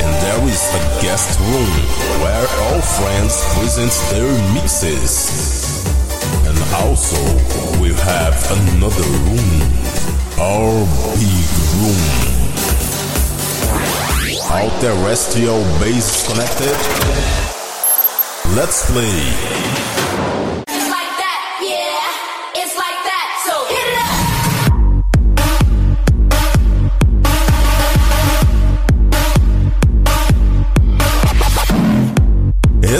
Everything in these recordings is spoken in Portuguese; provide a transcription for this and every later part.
And there is a guest room where all friends present their mixes. And also we have another room, our big room. All terrestrial base connected. Let's play.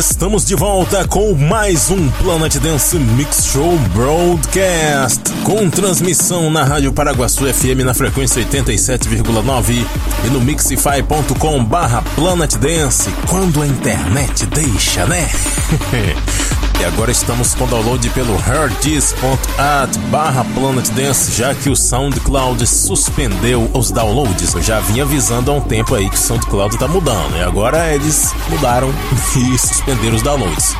Estamos de volta com mais um Planet Dance Mix Show Broadcast, com transmissão na Rádio Paraguaçu FM na frequência 87,9 e no mixify.com barra Planet Dance, quando a internet deixa, né? E agora estamos com download pelo herdis.at barra Planet Dance, já que o SoundCloud suspendeu os downloads. Eu já vinha avisando há um tempo aí que o SoundCloud tá mudando, e agora eles mudaram e suspenderam os downloads.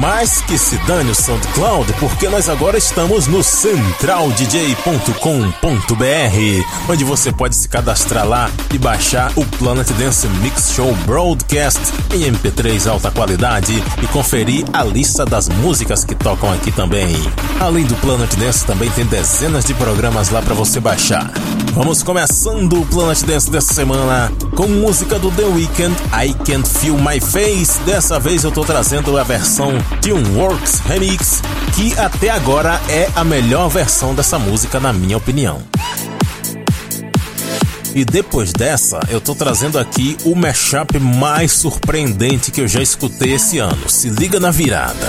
Mas que se dane o SoundCloud, porque nós agora estamos no centraldj.com.br, onde você pode se cadastrar lá e baixar o Planet Dance Mix Show Broadcast em MP3 alta qualidade e conferir a lista das músicas que tocam aqui também. Além do Planet Dance, também tem dezenas de programas lá para você baixar. Vamos começando o Planet Dance dessa semana com música do The Weeknd, I Can't Feel My Face. Dessa vez eu tô trazendo a versão Tuneworks Remix, que até agora é a melhor versão dessa música, na minha opinião. E depois dessa, eu tô trazendo aqui o mashup mais surpreendente que eu já escutei esse ano. Se liga na virada.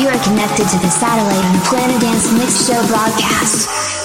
You are connected to the satellite on Planet Dance Mix Show broadcast.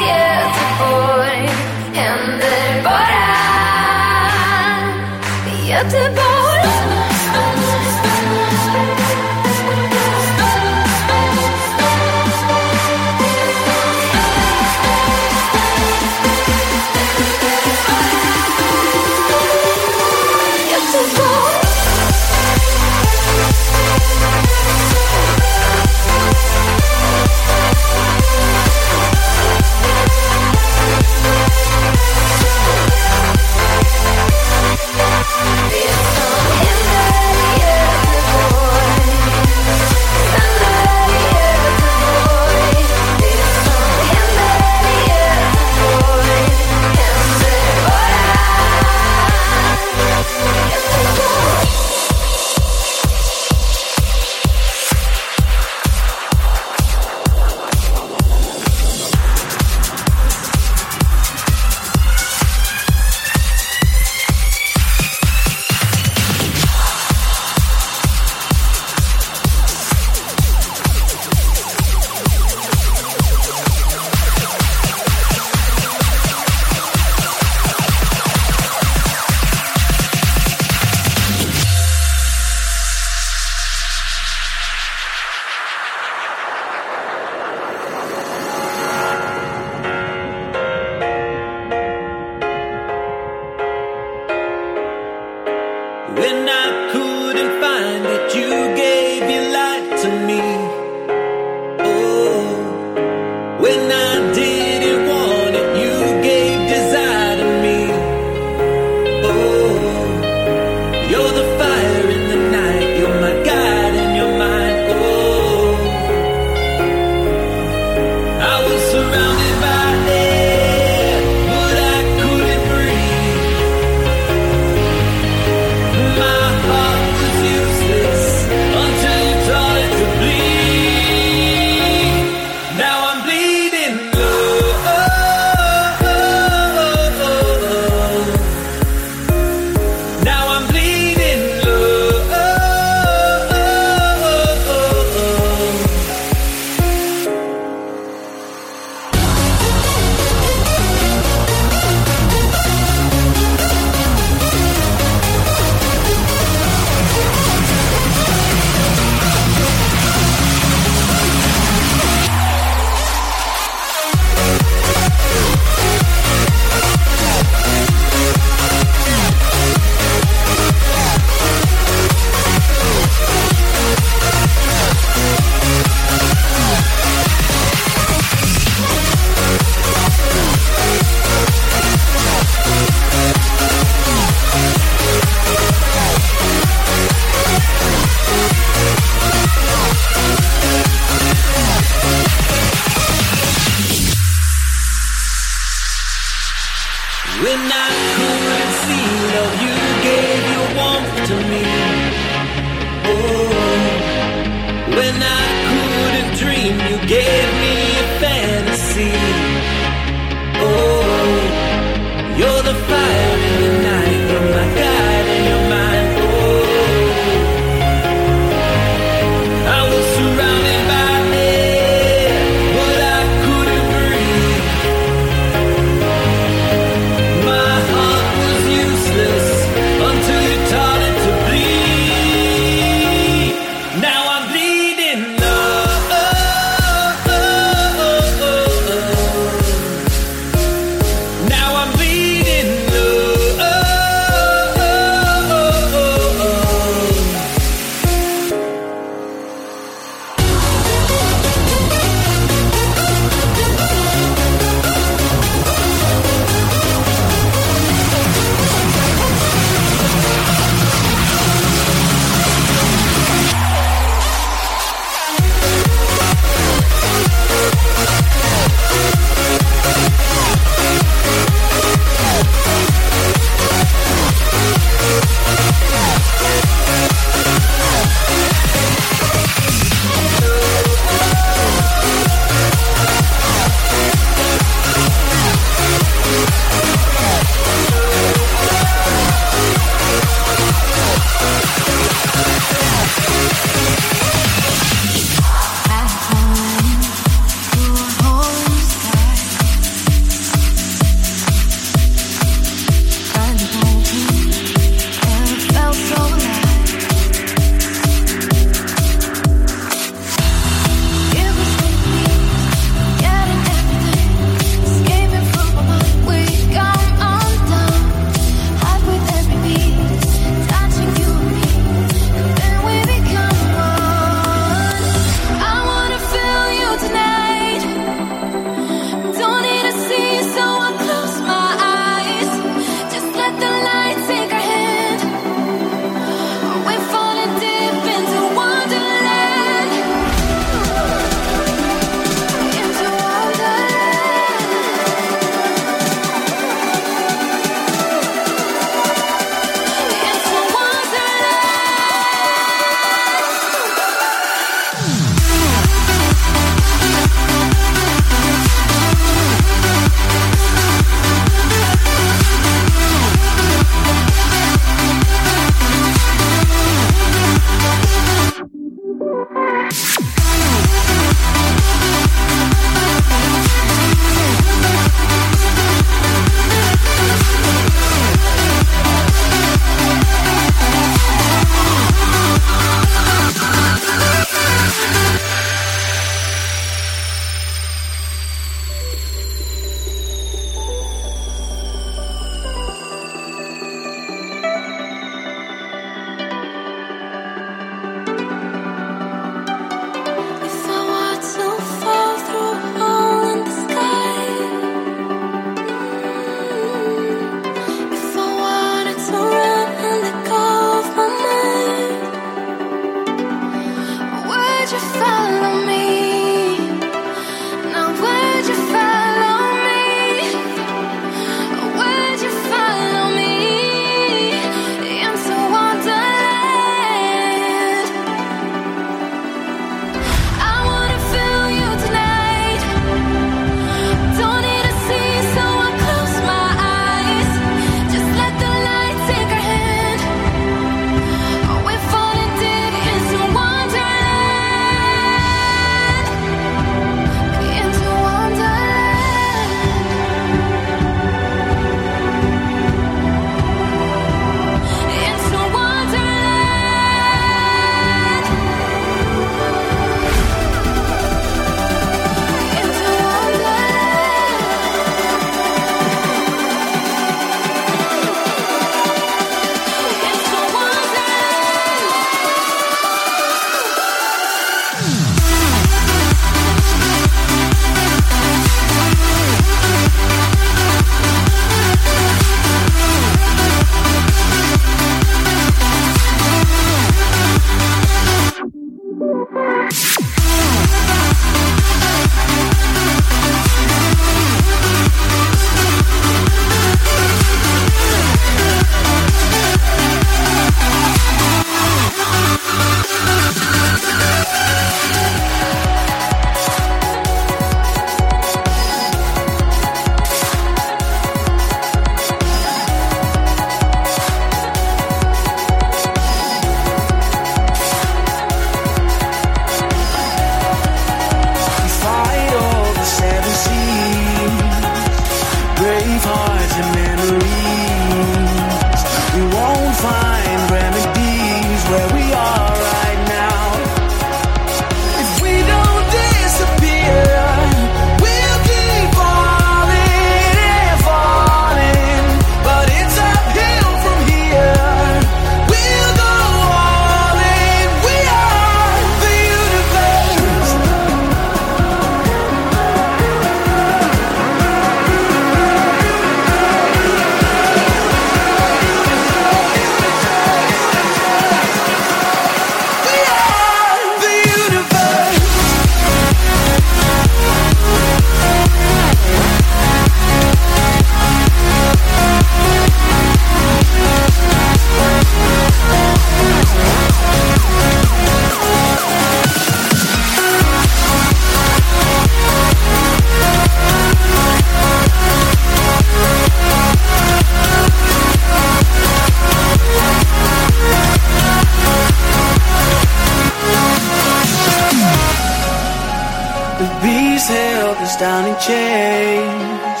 Down in chains.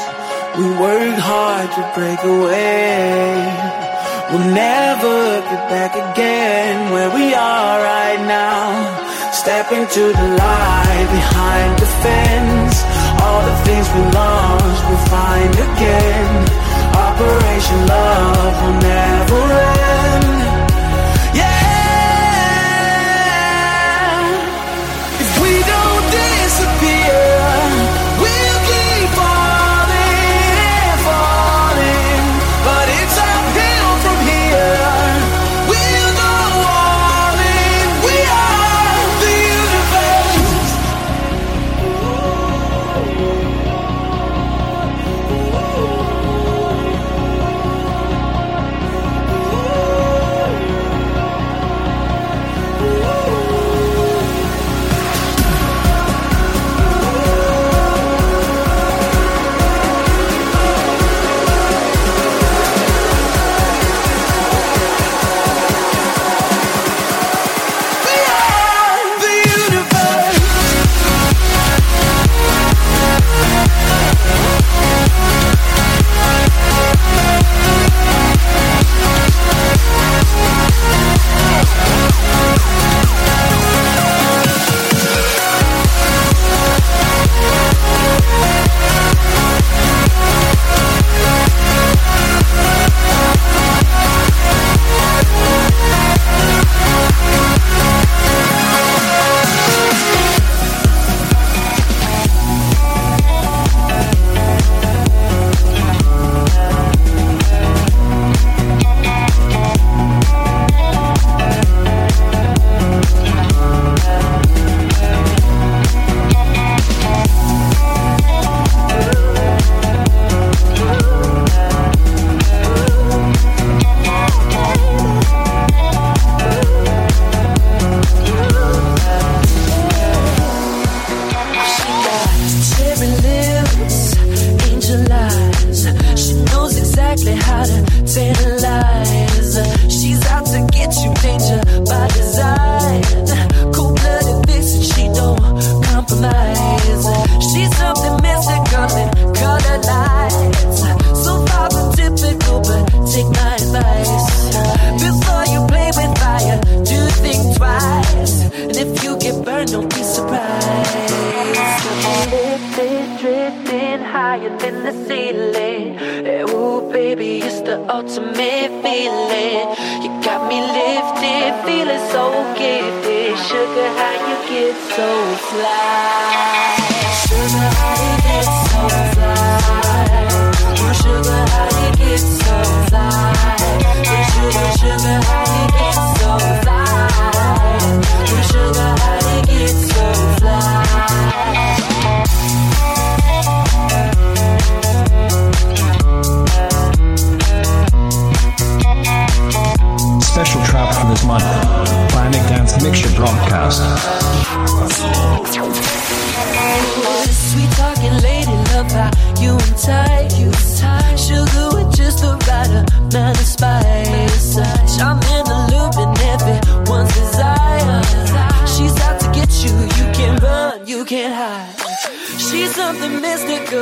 We worked hard to break away. We'll never get back again where we are right now. Step into the light behind the fence. All the things we lost, we'll find again. Operation Love will never end.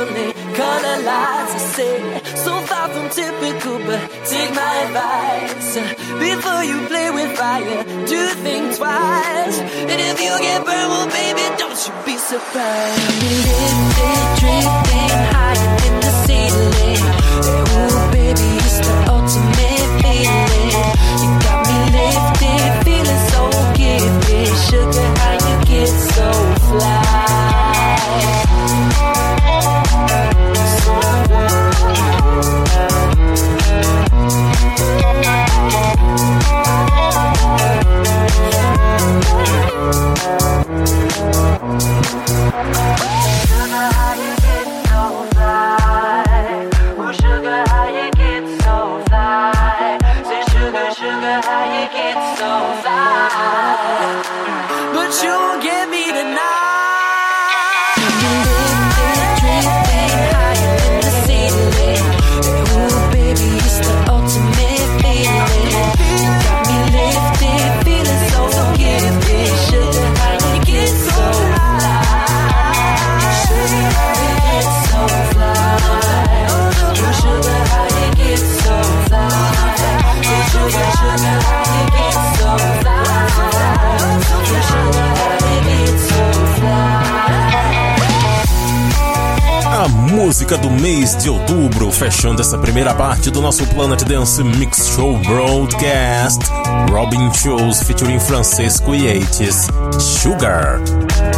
suddenly color lights I say. So far from typical but take my advice. Before you play with fire do think twice. And if you get burned well baby don't you be surprised. Lifted drifting higher than the ceiling. Ooh baby it's the ultimate feeling. You got me lifted feeling so gifted. Sugar how you get so fly. Música do mês de outubro, fechando essa primeira parte do nosso Planet Dance Mix Show Broadcast. Robin Shows featuring Francesco Yates, Sugar.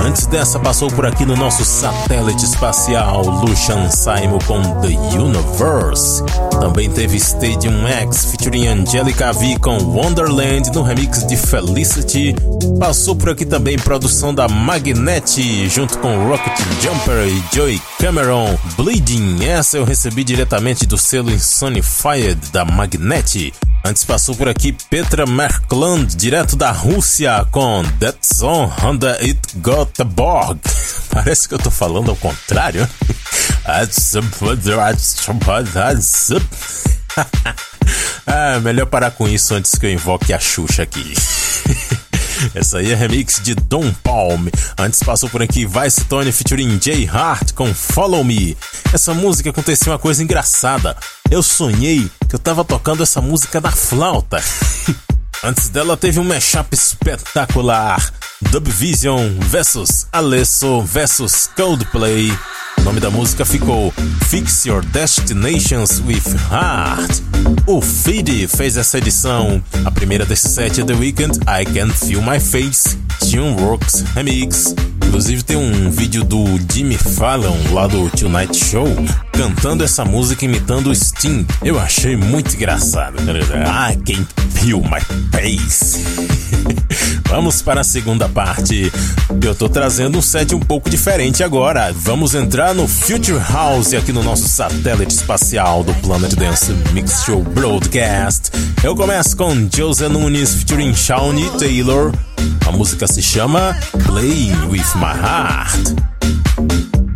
Antes dessa, passou por aqui no nosso satélite espacial Lucian Simon com The Universe. Também teve Stadium X featuring Angelica V com Wonderland no remix de Felicity. Passou por aqui também produção da Magnet junto com Rocket Jumper e Joey Cameron. Bleeding, essa eu recebi diretamente do selo Insonified da Magnet. Antes passou por aqui Petra Merkland, direto da Rússia, com That Song Honda It Got the Borg. Parece que eu tô falando ao contrário. ah, melhor parar com isso antes que eu invoque a Xuxa aqui. Essa aí é remix de Don Palm. Antes passou por aqui Vice Tony featuring Jay Hart com Follow Me. Essa música aconteceu uma coisa engraçada. Eu sonhei que eu tava tocando essa música na flauta. Antes dela teve um mashup espetacular. Dubvision vs Alesso vs Coldplay. O nome da música ficou Fix Your Destinations with Heart. O Feed fez essa edição. A primeira desse set é The Weeknd, I Can Feel My Face, Tuneworks Remix. Inclusive tem um vídeo do Jimmy Fallon lá do Tonight Show cantando essa música imitando o Sting. Eu achei muito engraçado. I Can Feel My Face. Vamos para a segunda parte. Eu tô trazendo um set um pouco diferente agora. Vamos entrar no Future House aqui no nosso satélite espacial do Planet Dance Mix Show Broadcast. Eu começo com Jose Nunes featuring Shawnee Taylor. A música se chama Playing with My Heart.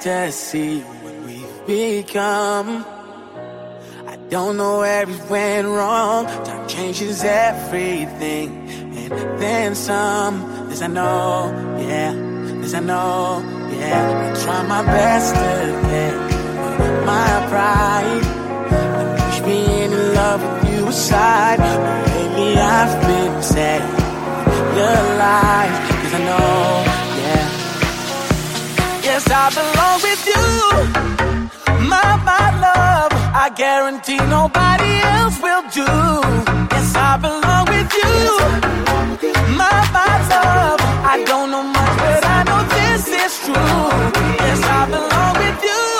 To see what we've become. I don't know where we went wrong. Time changes everything, and then some. This I know, yeah. This I know, yeah. I try my best to get my pride. And push me in love with you aside. But lately I've been sad. Your life, cause I know yes, I belong with you. My, my love, I guarantee nobody else will do. Yes, I belong with you. My, my love, I don't know much, but I know this is true. Yes, I belong with you. I belong with you.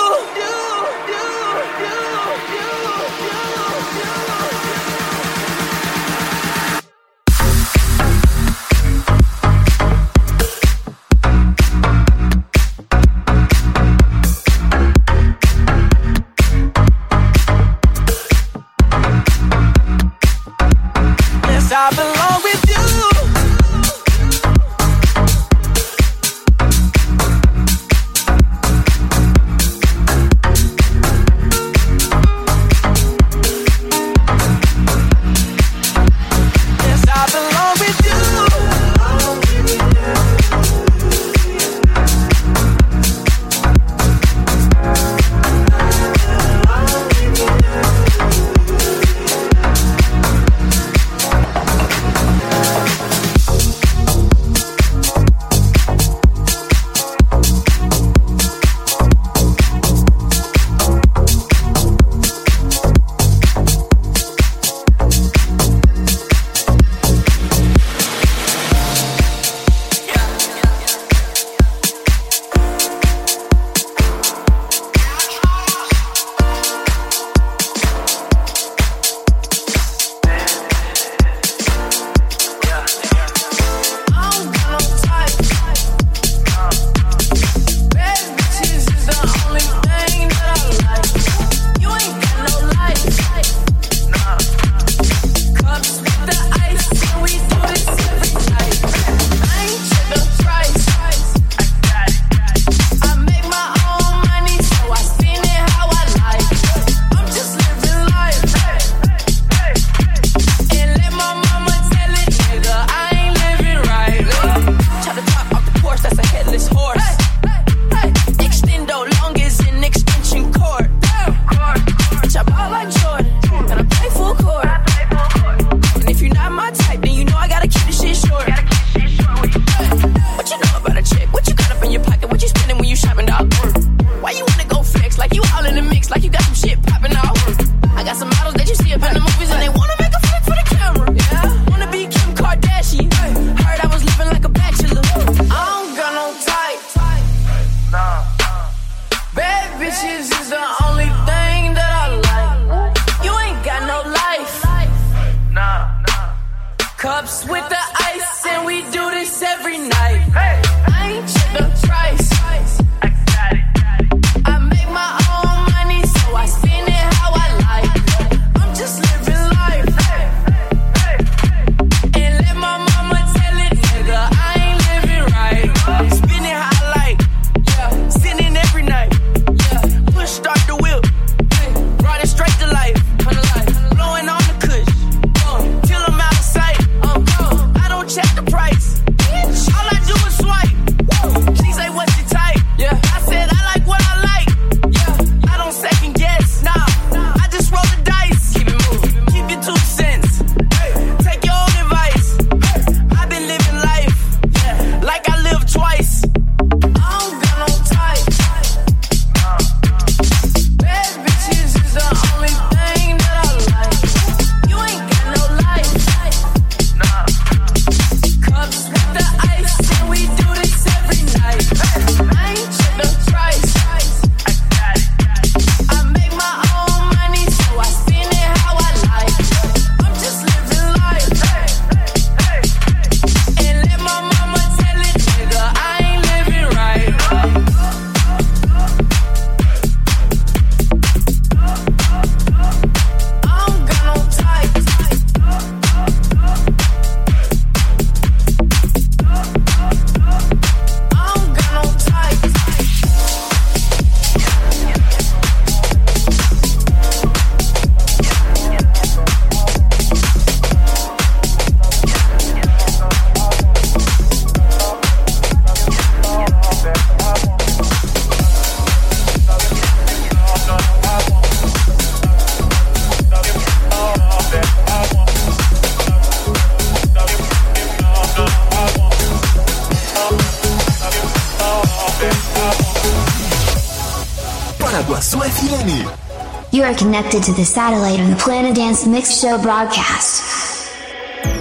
The satellite on the Planet Dance Mix Show broadcast.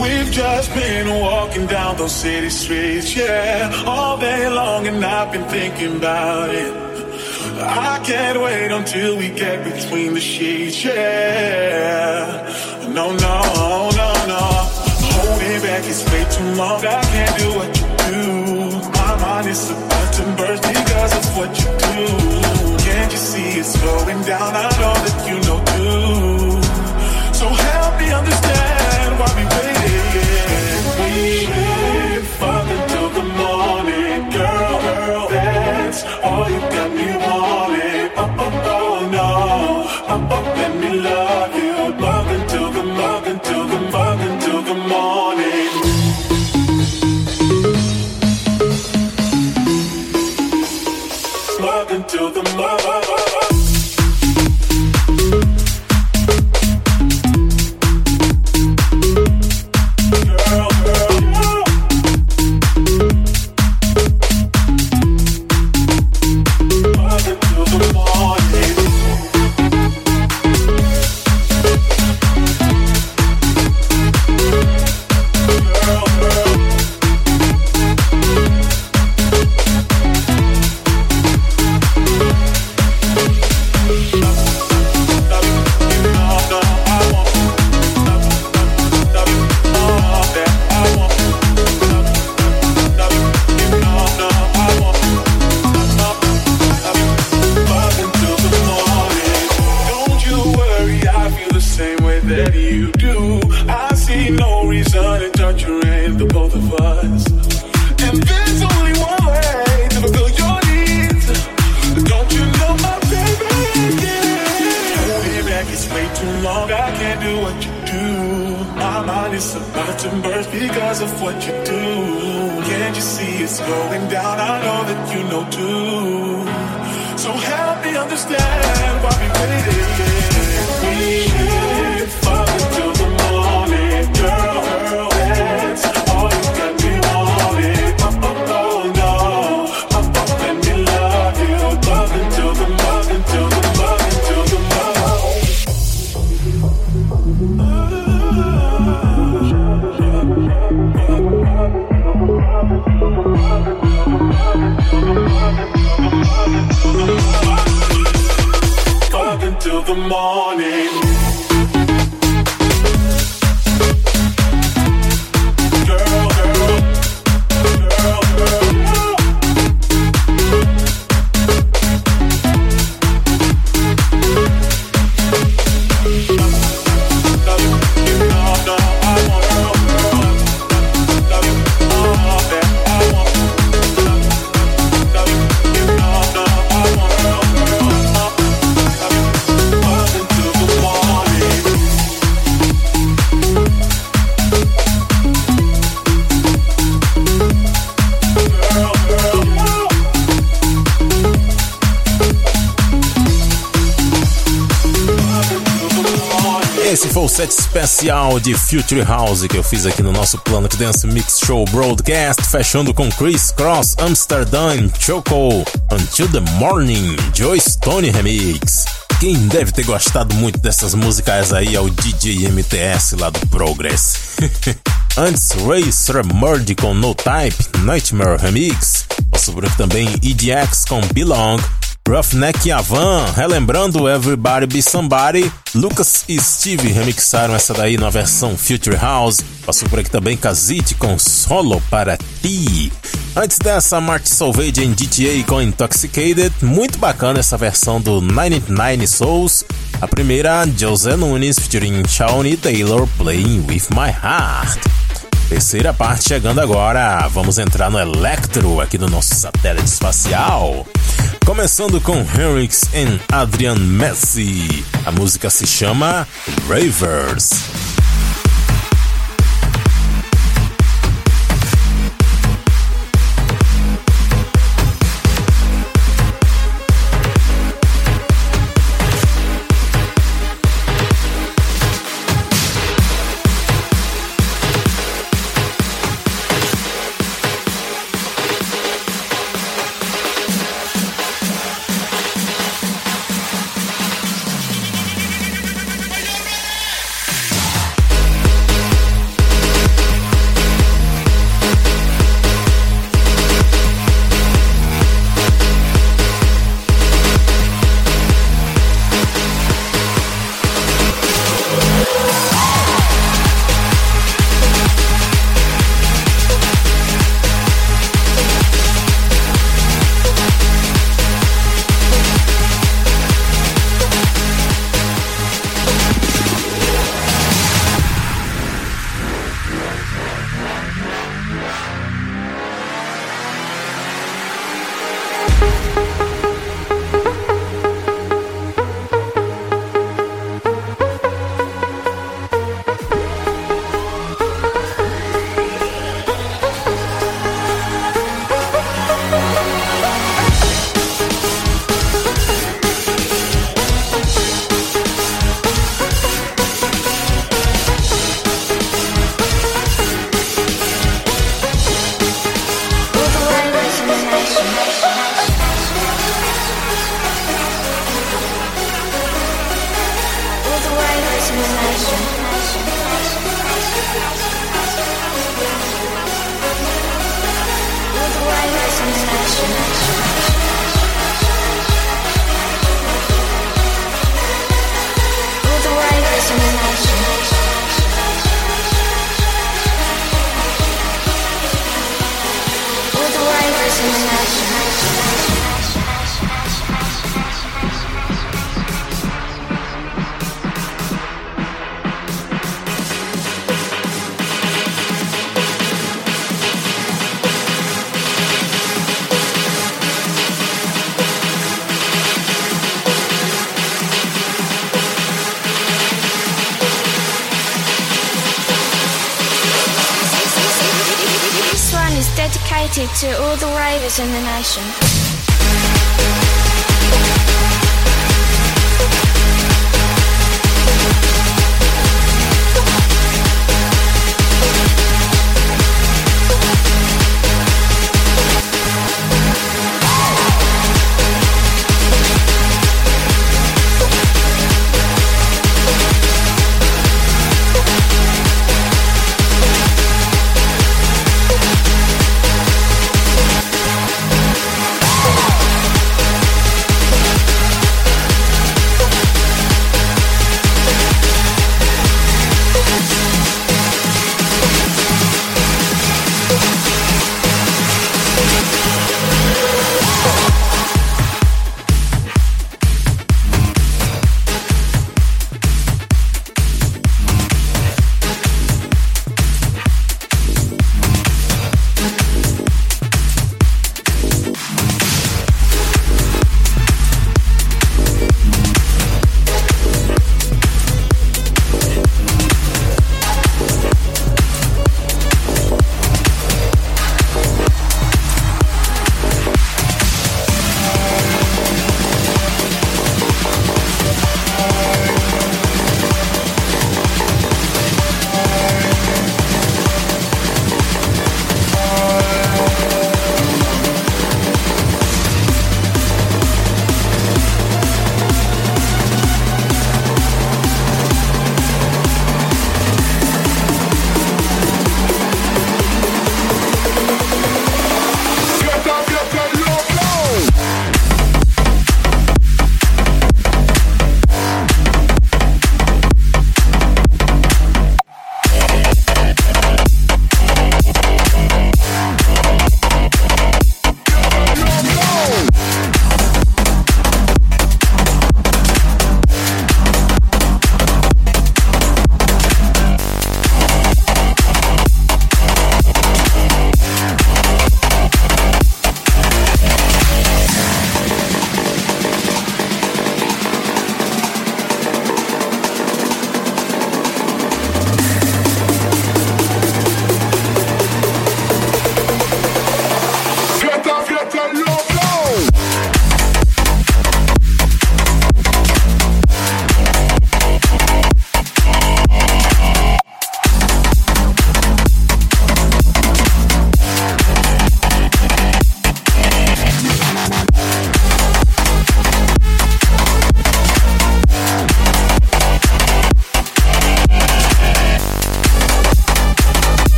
We've just been walking down those city streets, yeah, all day long, and I've been thinking about it. I can't wait until we get between the sheets, yeah. No, no, no, no. Holding back is way too long. I can't do what you do. My mind is about to burst because of what you do. Can't you see it's down? I know that you know you So help me understand why we waited. We the morning. Especial de Future House que eu fiz aqui no nosso Planet Dance Mix Show Broadcast, fechando com Chris Cross, Amsterdam, Choco, Until the Morning, Joe Stone Remix. Quem deve ter gostado muito dessas músicas aí é o DJ MTS lá do Progress. Antes, Ray Sramurd com No Type, Nightmare Remix. Por aqui também EDX com Belong, Roughneck Avan, relembrando Everybody Be Somebody, Lucas e Steve remixaram essa daí na versão Future House. Passou por aqui também Kazit com Solo para Ti. Antes dessa, Marty Salvage em GTA com Intoxicated. Muito bacana essa versão do 99 Souls. A primeira, José Nunes featuring Shawnee Taylor Playing With My Heart. Terceira parte chegando agora. Vamos entrar no Electro aqui no nosso satélite espacial. Começando com Henrix e Adrian Messi. A música se chama Ravers.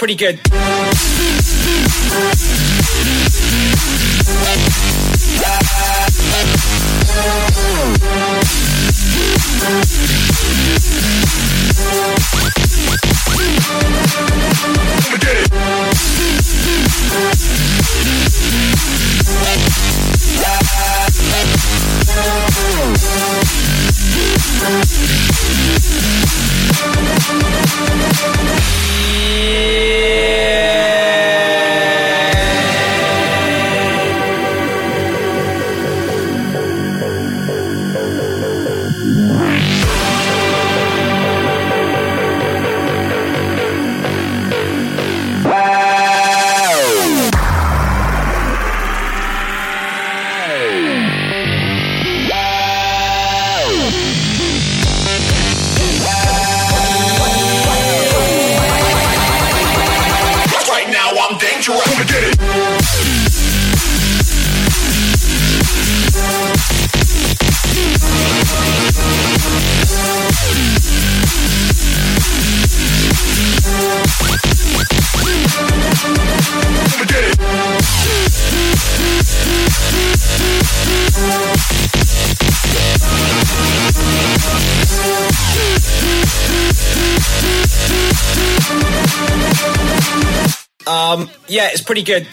Pretty good. Pretty good.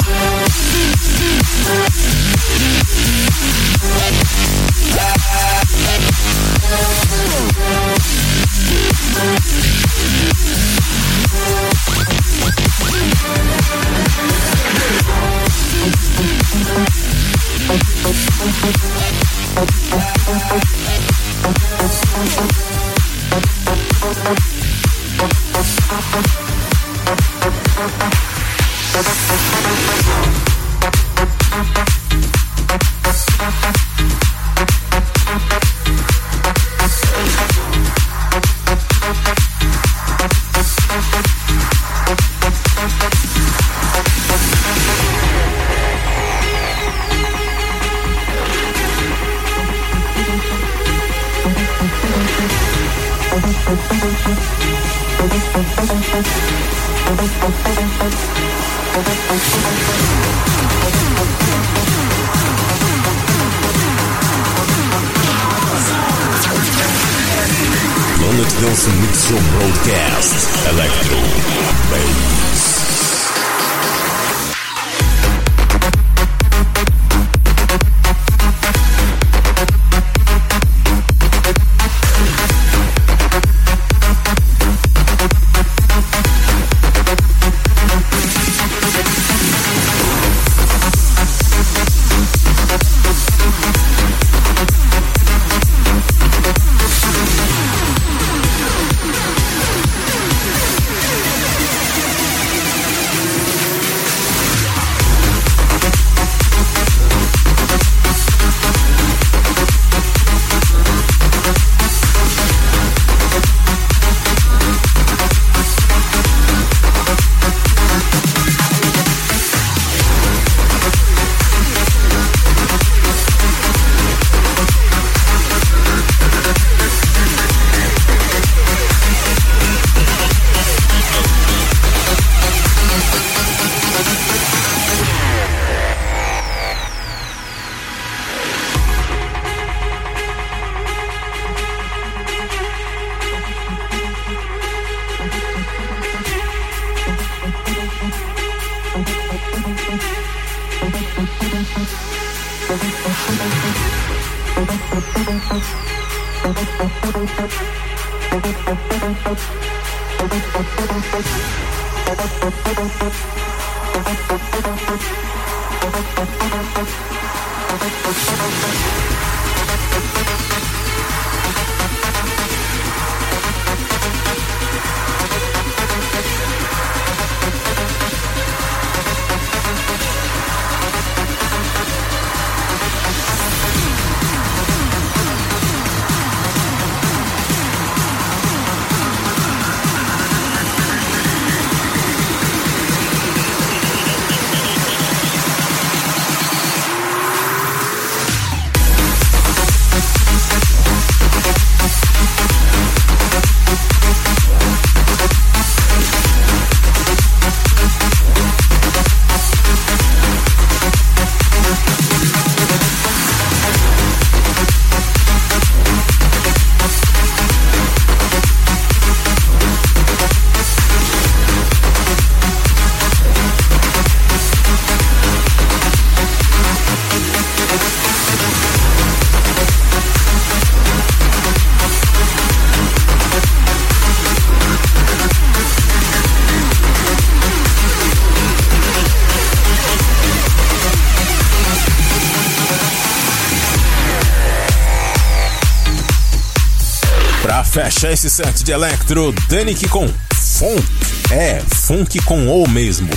Fecha esse set de Electro, Danik com Funk. É, Funk com O mesmo.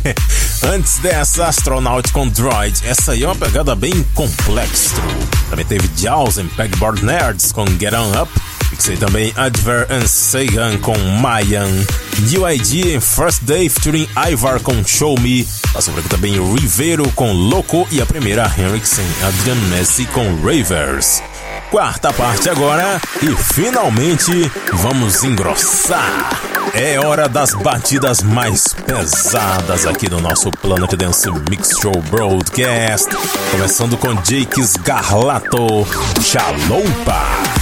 Antes dessa, Astronaut com Droid. Essa aí é uma pegada bem complexa. Também teve Jaws e Pegboard Nerds com Get On Up. Fixei também Adver and Sagan com Mayan. New ID em First Day featuring Ivar com Show Me. Passou por aqui também Rivero com Loco e a primeira Henriksen Adrian Messi com Ravers. Quarta parte agora e finalmente vamos engrossar. É hora das batidas mais pesadas aqui no nosso Planet Dance Mix Show Broadcast. Começando com Jakes Garlato, Chaloupa.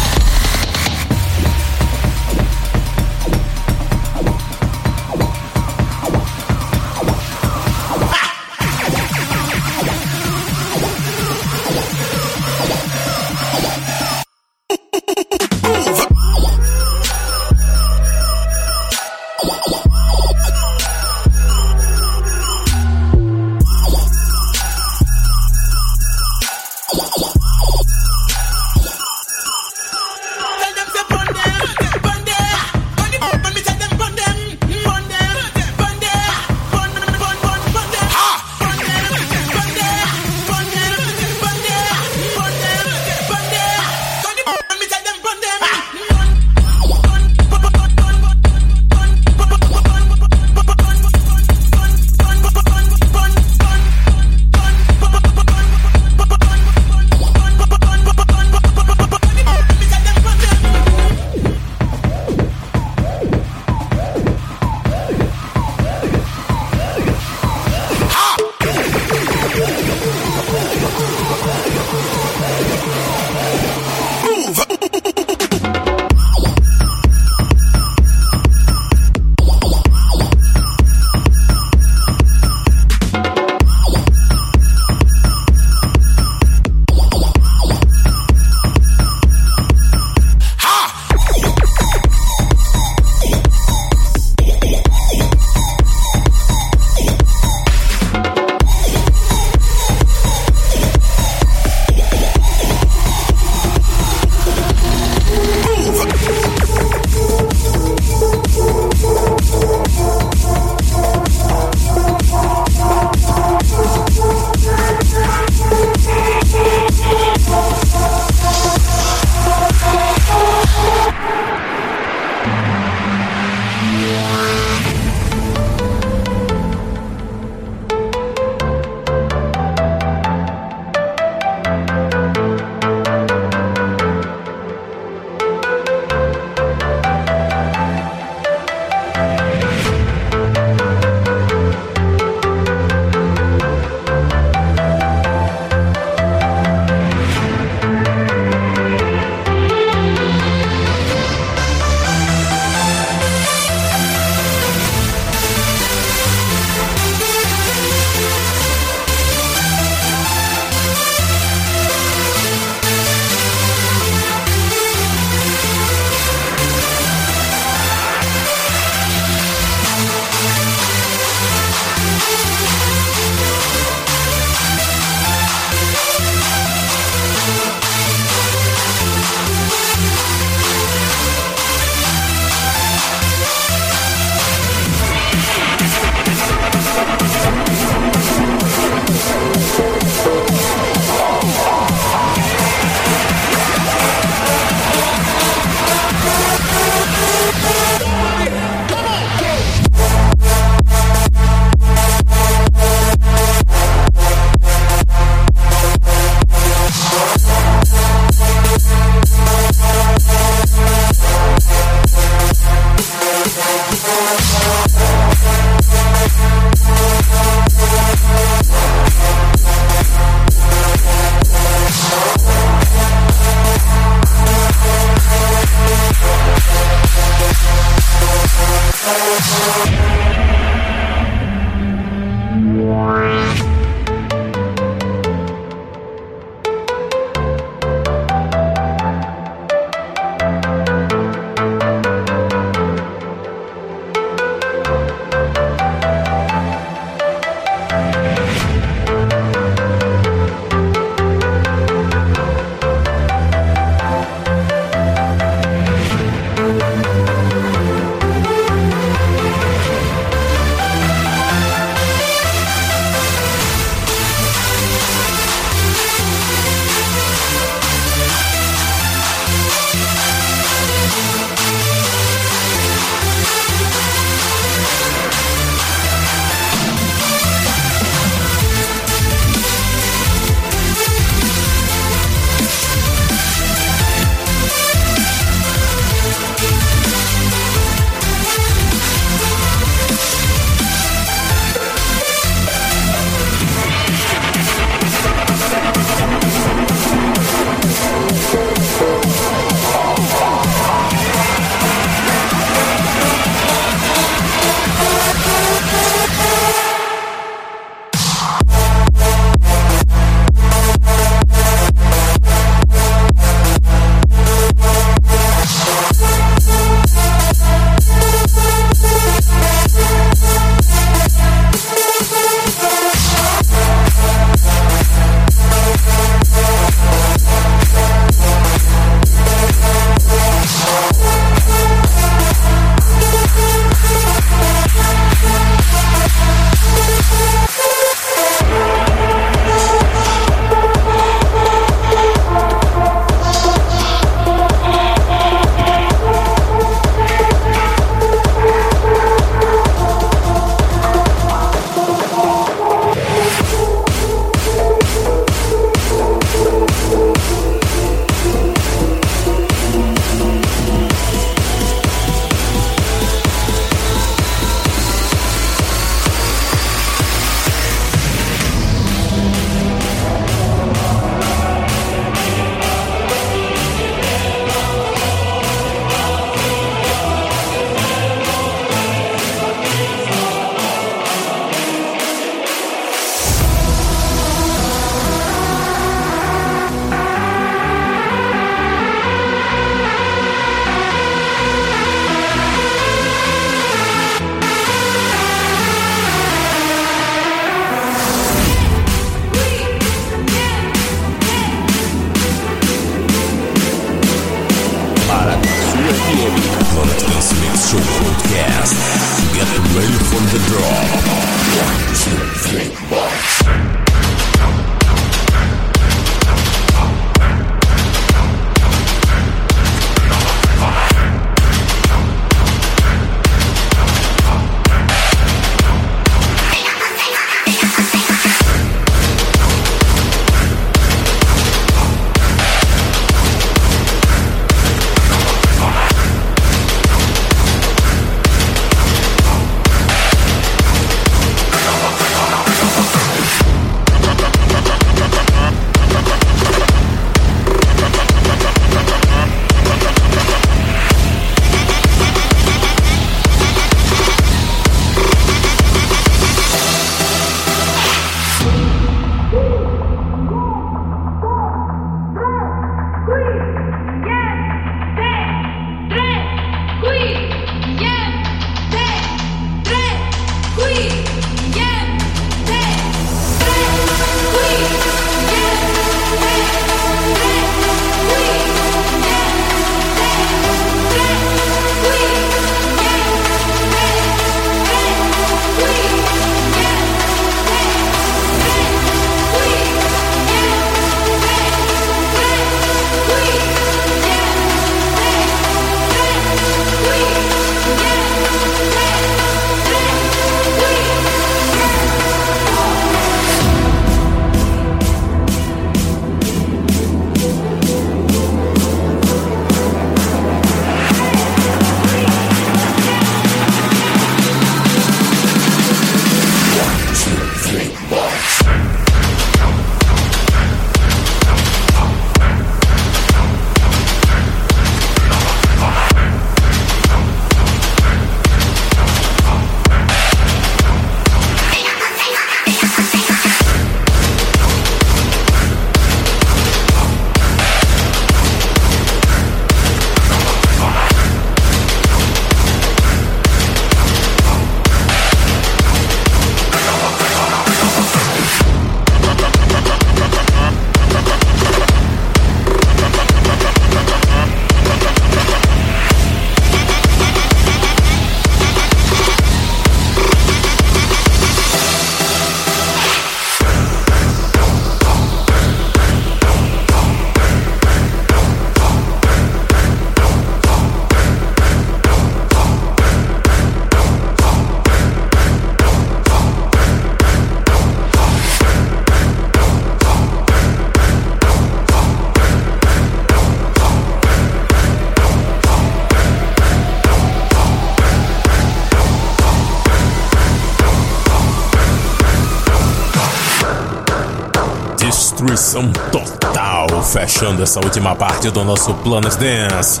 Fechando essa última parte do nosso Planet Dance.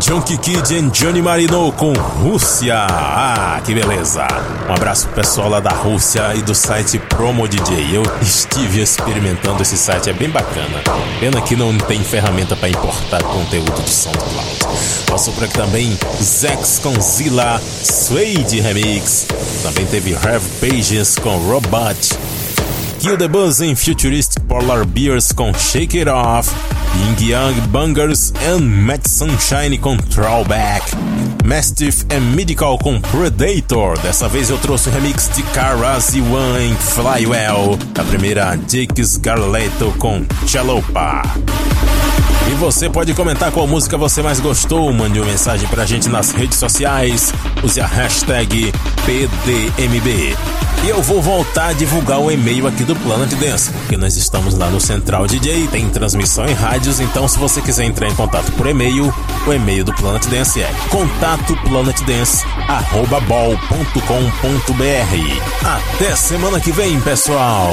Junkie Kid e Johnny Marino com Rússia. Ah, que beleza! Um abraço pro pessoal lá da Rússia e do site Promo DJ. Eu estive experimentando esse site, é bem bacana. Pena que não tem ferramenta para importar conteúdo de SoundCloud. Passou por aqui também Zex com Zilla, Suede Remix. Também teve Have Pages com Robot. Kill the Buzz em Futuristic Polar Beers com Shake It Off, Ying Yang Bangers and Matt Sunshine com Throwback, Mastiff and Medical com Predator. Dessa vez eu trouxe o remix de Karazi One em Flywell, a primeira Dix Garleto com Chalupa. E você pode comentar qual música você mais gostou. Mande uma mensagem pra gente nas redes sociais. Use a hashtag PDMB. E eu vou voltar a divulgar o e-mail aqui do Planet Dance, porque nós estamos lá no Central DJ, tem transmissão em rádios, então se você quiser entrar em contato por e-mail, o e-mail do Planet Dance é contatoplanetdance@bol.com.br. Até semana que vem, pessoal.